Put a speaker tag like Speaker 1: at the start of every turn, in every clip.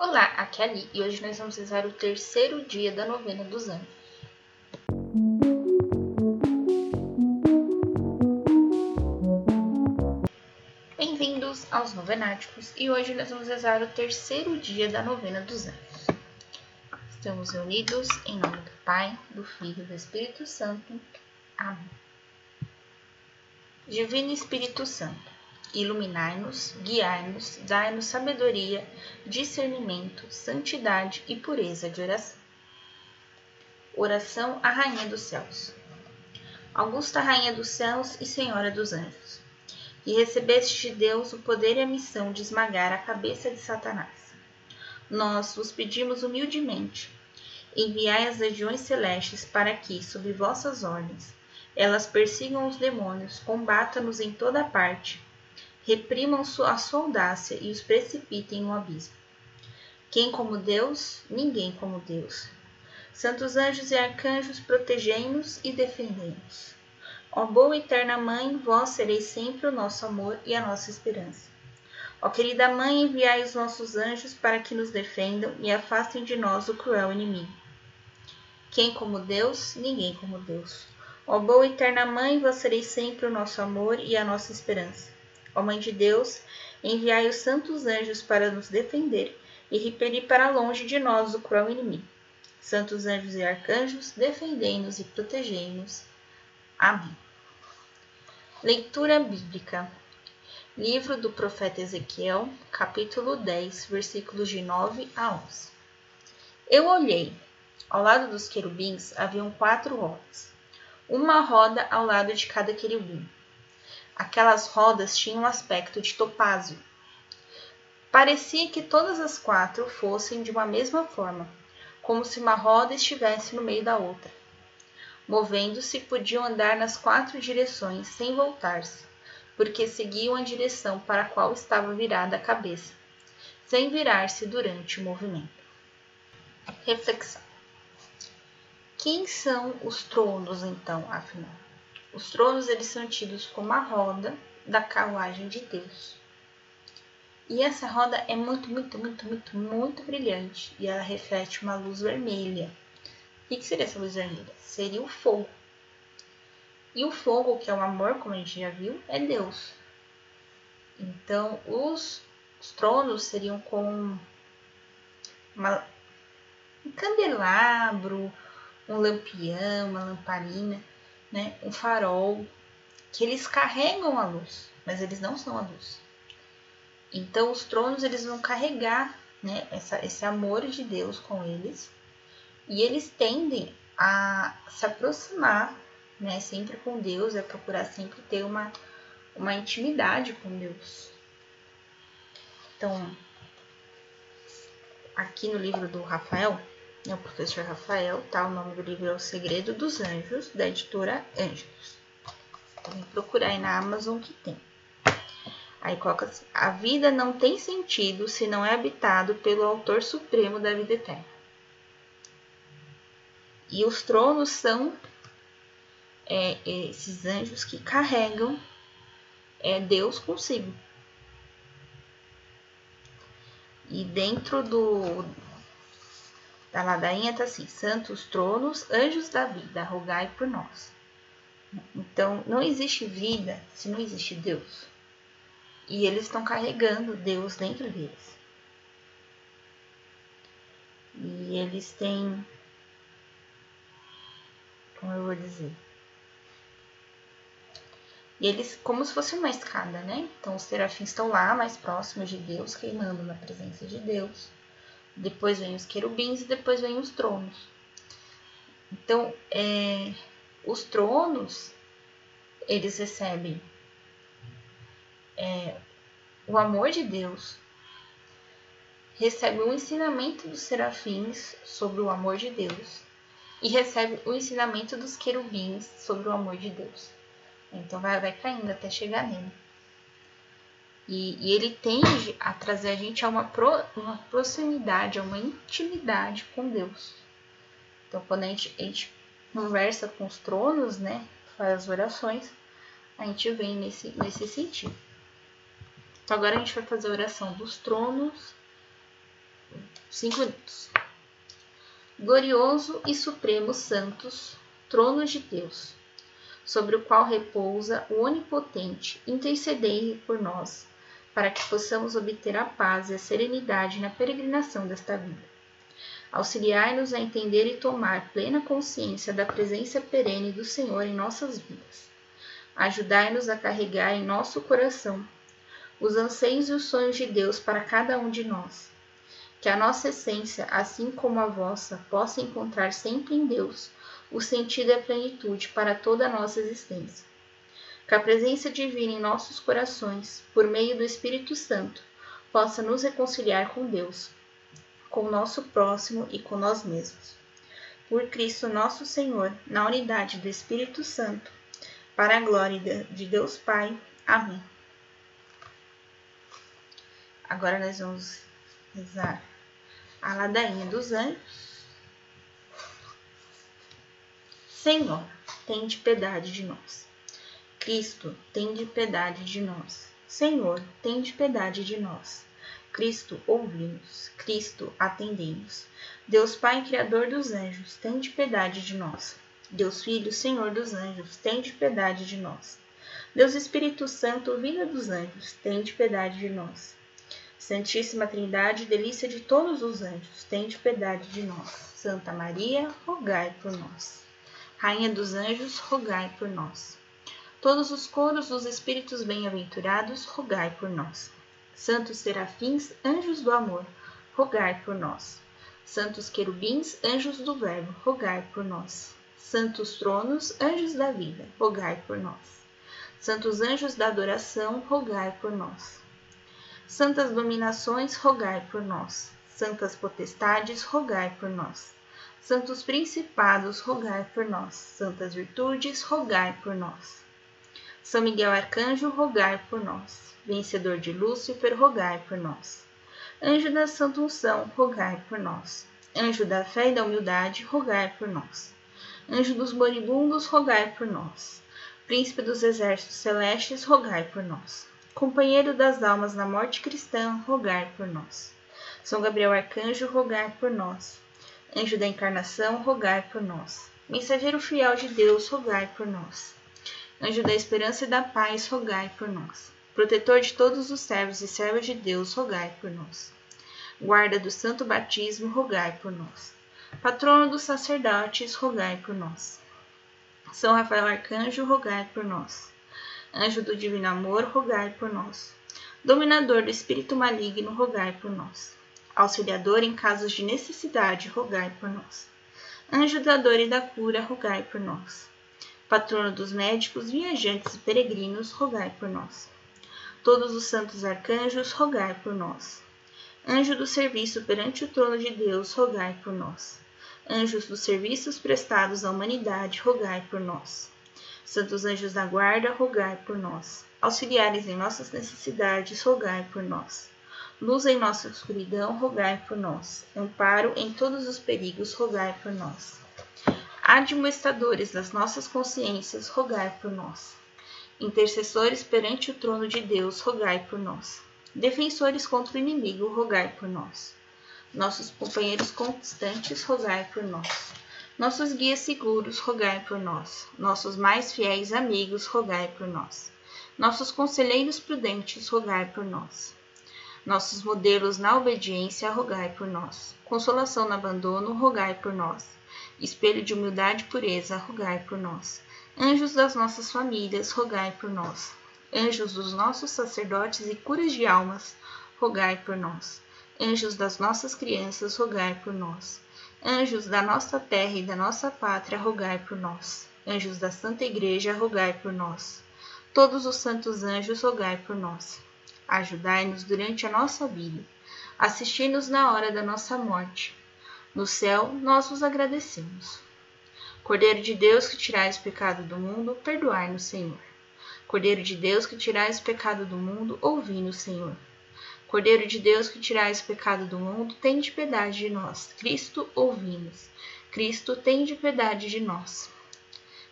Speaker 1: Olá, aqui é a Ali e hoje nós vamos rezar o terceiro dia da novena dos anjos. Bem-vindos aos Novenáticos e hoje nós vamos rezar o terceiro dia da novena dos anjos. Estamos reunidos em nome do Pai, do Filho e do Espírito Santo. Amém. Divino Espírito Santo, iluminai-nos, guiai-nos, dai-nos sabedoria, discernimento, santidade e pureza de oração. Oração à Rainha dos Céus. Augusta Rainha dos Céus e Senhora dos Anjos, e recebeste de Deus o poder e a missão de esmagar a cabeça de Satanás. Nós vos pedimos humildemente, enviai as legiões celestes para que, sob vossas ordens, elas persigam os demônios, combatam-nos em toda parte reprimam a sua audácia e os precipitem no abismo. Quem como Deus? Ninguém como Deus. Santos anjos e arcanjos, protegei-nos e defendei-nos. Ó boa e eterna Mãe, vós sereis sempre o nosso amor e a nossa esperança. Ó querida Mãe, enviai os nossos anjos para que nos defendam e afastem de nós o cruel inimigo. Quem como Deus? Ninguém como Deus. Ó boa e eterna Mãe, vós sereis sempre o nosso amor e a nossa esperança. Ó Mãe de Deus, enviai os santos anjos para nos defender e repelir para longe de nós o cruel inimigo. Santos anjos e arcanjos, defendei-nos e protegei-nos. Amém. Leitura bíblica. Livro do profeta Ezequiel, capítulo 10, versículos de 9 a 11. Eu olhei. Ao lado dos querubins haviam quatro rodas, uma roda ao lado de cada querubim Aquelas rodas tinham aspecto de topázio. Parecia que todas as quatro fossem de uma mesma forma, como se uma roda estivesse no meio da outra. Movendo-se, podiam andar nas quatro direções sem voltar-se, porque seguiam a direção para a qual estava virada a cabeça, sem virar-se durante o movimento. Reflexão: Quem são os tronos, então, afinal? Os tronos eles são tidos como a roda da carruagem de Deus. E essa roda é muito, muito, muito, muito, muito brilhante e ela reflete uma luz vermelha. O que seria essa luz vermelha? Seria o fogo. E o fogo, que é o amor, como a gente já viu, é Deus. Então, os, os tronos seriam com uma, um candelabro, um lampião, uma lamparina né, um farol, que eles carregam a luz, mas eles não são a luz. Então os tronos eles vão carregar né, essa, esse amor de Deus com eles e eles tendem a se aproximar né, sempre com Deus, é procurar sempre ter uma, uma intimidade com Deus. Então, aqui no livro do Rafael, é o professor Rafael, tá? O nome do livro é O Segredo dos Anjos, da editora Anjos. Então, procurar aí na Amazon que tem. Aí coloca assim: A vida não tem sentido se não é habitado pelo Autor Supremo da vida eterna. E os tronos são é, esses anjos que carregam é, Deus consigo. E dentro do, da ladainha tá assim: Santos tronos, anjos da vida, rogai por nós. Então, não existe vida se não existe Deus. E eles estão carregando Deus dentro deles. E eles têm. Como eu vou dizer? E eles, como se fosse uma escada, né? Então, os serafins estão lá, mais próximos de Deus, queimando na presença de Deus depois vem os querubins e depois vem os tronos. Então, é, os tronos, eles recebem é, o amor de Deus, recebe o ensinamento dos serafins sobre o amor de Deus e recebe o ensinamento dos querubins sobre o amor de Deus. Então vai, vai caindo até chegar nele. E, e ele tende a trazer a gente a uma, pro, uma proximidade, a uma intimidade com Deus. Então, quando a gente, a gente conversa com os tronos, né, faz as orações, a gente vem nesse, nesse sentido. Então, agora a gente vai fazer a oração dos tronos, Cinco minutos. Glorioso e supremo Santos, trono de Deus, sobre o qual repousa o Onipotente, intercedei por nós, para que possamos obter a paz e a serenidade na peregrinação desta vida. Auxiliai-nos a entender e tomar plena consciência da presença perene do Senhor em nossas vidas. Ajudai-nos a carregar em nosso coração os anseios e os sonhos de Deus para cada um de nós. Que a nossa essência, assim como a vossa, possa encontrar sempre em Deus o sentido e a plenitude para toda a nossa existência. Que a presença divina em nossos corações, por meio do Espírito Santo, possa nos reconciliar com Deus, com o nosso próximo e com nós mesmos. Por Cristo nosso Senhor, na unidade do Espírito Santo, para a glória de Deus Pai. Amém. Agora nós vamos rezar a ladainha dos anjos. Senhor, tem de piedade de nós. Cristo, tem de piedade de nós. Senhor, tem de piedade de nós. Cristo, ouvimos. Cristo, atendemos. Deus Pai, Criador dos anjos, tem de piedade de nós. Deus Filho, Senhor dos anjos, tem de piedade de nós. Deus Espírito Santo, Vida dos anjos, tem de piedade de nós. Santíssima Trindade, delícia de todos os anjos, tende piedade de nós. Santa Maria, rogai por nós. Rainha dos anjos, rogai por nós. Todos os coros dos espíritos bem-aventurados, rogai por nós. Santos serafins, anjos do amor, rogai por nós. Santos querubins, anjos do verbo, rogai por nós. Santos tronos, anjos da vida, rogai por nós. Santos anjos da adoração, rogai por nós. Santas dominações, rogai por nós. Santas potestades, rogai por nós. Santos principados, rogai por nós. Santas virtudes, rogai por nós. São Miguel Arcanjo, rogai por nós. Vencedor de Lúcifer, rogai por nós. Anjo da Santa Unção, rogai por nós. Anjo da fé e da humildade, rogai por nós. Anjo dos moribundos, rogai por nós. Príncipe dos exércitos celestes, rogai por nós companheiro das almas na morte cristã, rogai por nós. São Gabriel Arcanjo, rogai por nós. Anjo da encarnação, rogai por nós. Mensageiro fiel de Deus, rogai por nós. Anjo da esperança e da paz, rogai por nós. Protetor de todos os servos e servas de Deus, rogai por nós. Guarda do santo batismo, rogai por nós. Patrono dos sacerdotes, rogai por nós. São Rafael Arcanjo, rogai por nós. Anjo do divino amor, rogai por nós. Dominador do espírito maligno, rogai por nós. Auxiliador em casos de necessidade, rogai por nós. Anjo da dor e da cura, rogai por nós. Patrono dos médicos, viajantes e peregrinos, rogai por nós. Todos os santos arcanjos, rogai por nós. Anjo do serviço perante o trono de Deus, rogai por nós. Anjos dos serviços prestados à humanidade, rogai por nós. Santos anjos da guarda, rogai por nós. Auxiliares em nossas necessidades, rogai por nós. Luz em nossa escuridão, rogai por nós. Amparo em todos os perigos, rogai por nós. Admoestadores das nossas consciências, rogai por nós. Intercessores perante o trono de Deus, rogai por nós. Defensores contra o inimigo, rogai por nós. Nossos companheiros constantes, rogai por nós. Nossos guias seguros, rogai por nós. Nossos mais fiéis amigos, rogai por nós. Nossos conselheiros prudentes, rogai por nós. Nossos modelos na obediência, rogai por nós. Consolação no abandono, rogai por nós. Espelho de humildade e pureza, rogai por nós. Anjos das nossas famílias, rogai por nós. Anjos dos nossos sacerdotes e curas de almas, rogai por nós. Anjos das nossas crianças, rogai por nós. Anjos da nossa terra e da nossa pátria, rogai por nós. Anjos da Santa Igreja, rogai por nós. Todos os santos anjos, rogai por nós. Ajudai-nos durante a nossa vida. Assisti-nos na hora da nossa morte. No céu, nós vos agradecemos. Cordeiro de Deus que tirais o pecado do mundo, perdoai-nos, Senhor. Cordeiro de Deus que tirais o pecado do mundo, ouvi-nos, Senhor. Cordeiro de Deus que tirais o pecado do mundo, tem de piedade de nós. Cristo, ouvimos. Cristo, tem de piedade de nós.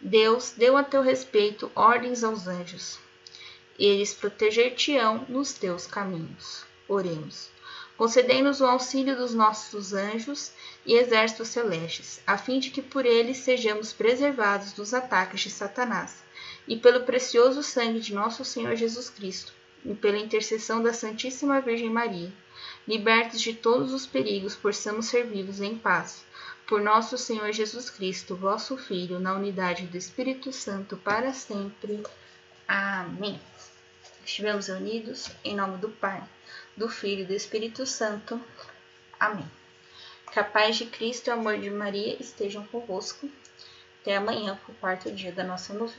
Speaker 1: Deus deu a teu respeito ordens aos anjos. Eles proteger-te-ão nos teus caminhos. Oremos. Concedei-nos o auxílio dos nossos anjos e exércitos celestes, a fim de que por eles sejamos preservados dos ataques de Satanás, e pelo precioso sangue de nosso Senhor Jesus Cristo, e pela intercessão da Santíssima Virgem Maria, libertos de todos os perigos, possamos servi-los em paz. Por nosso Senhor Jesus Cristo, vosso Filho, na unidade do Espírito Santo, para sempre. Amém. Estivemos unidos em nome do Pai, do Filho e do Espírito Santo. Amém. Capaz de Cristo e amor de Maria estejam convosco. Até amanhã, o quarto dia da nossa novena.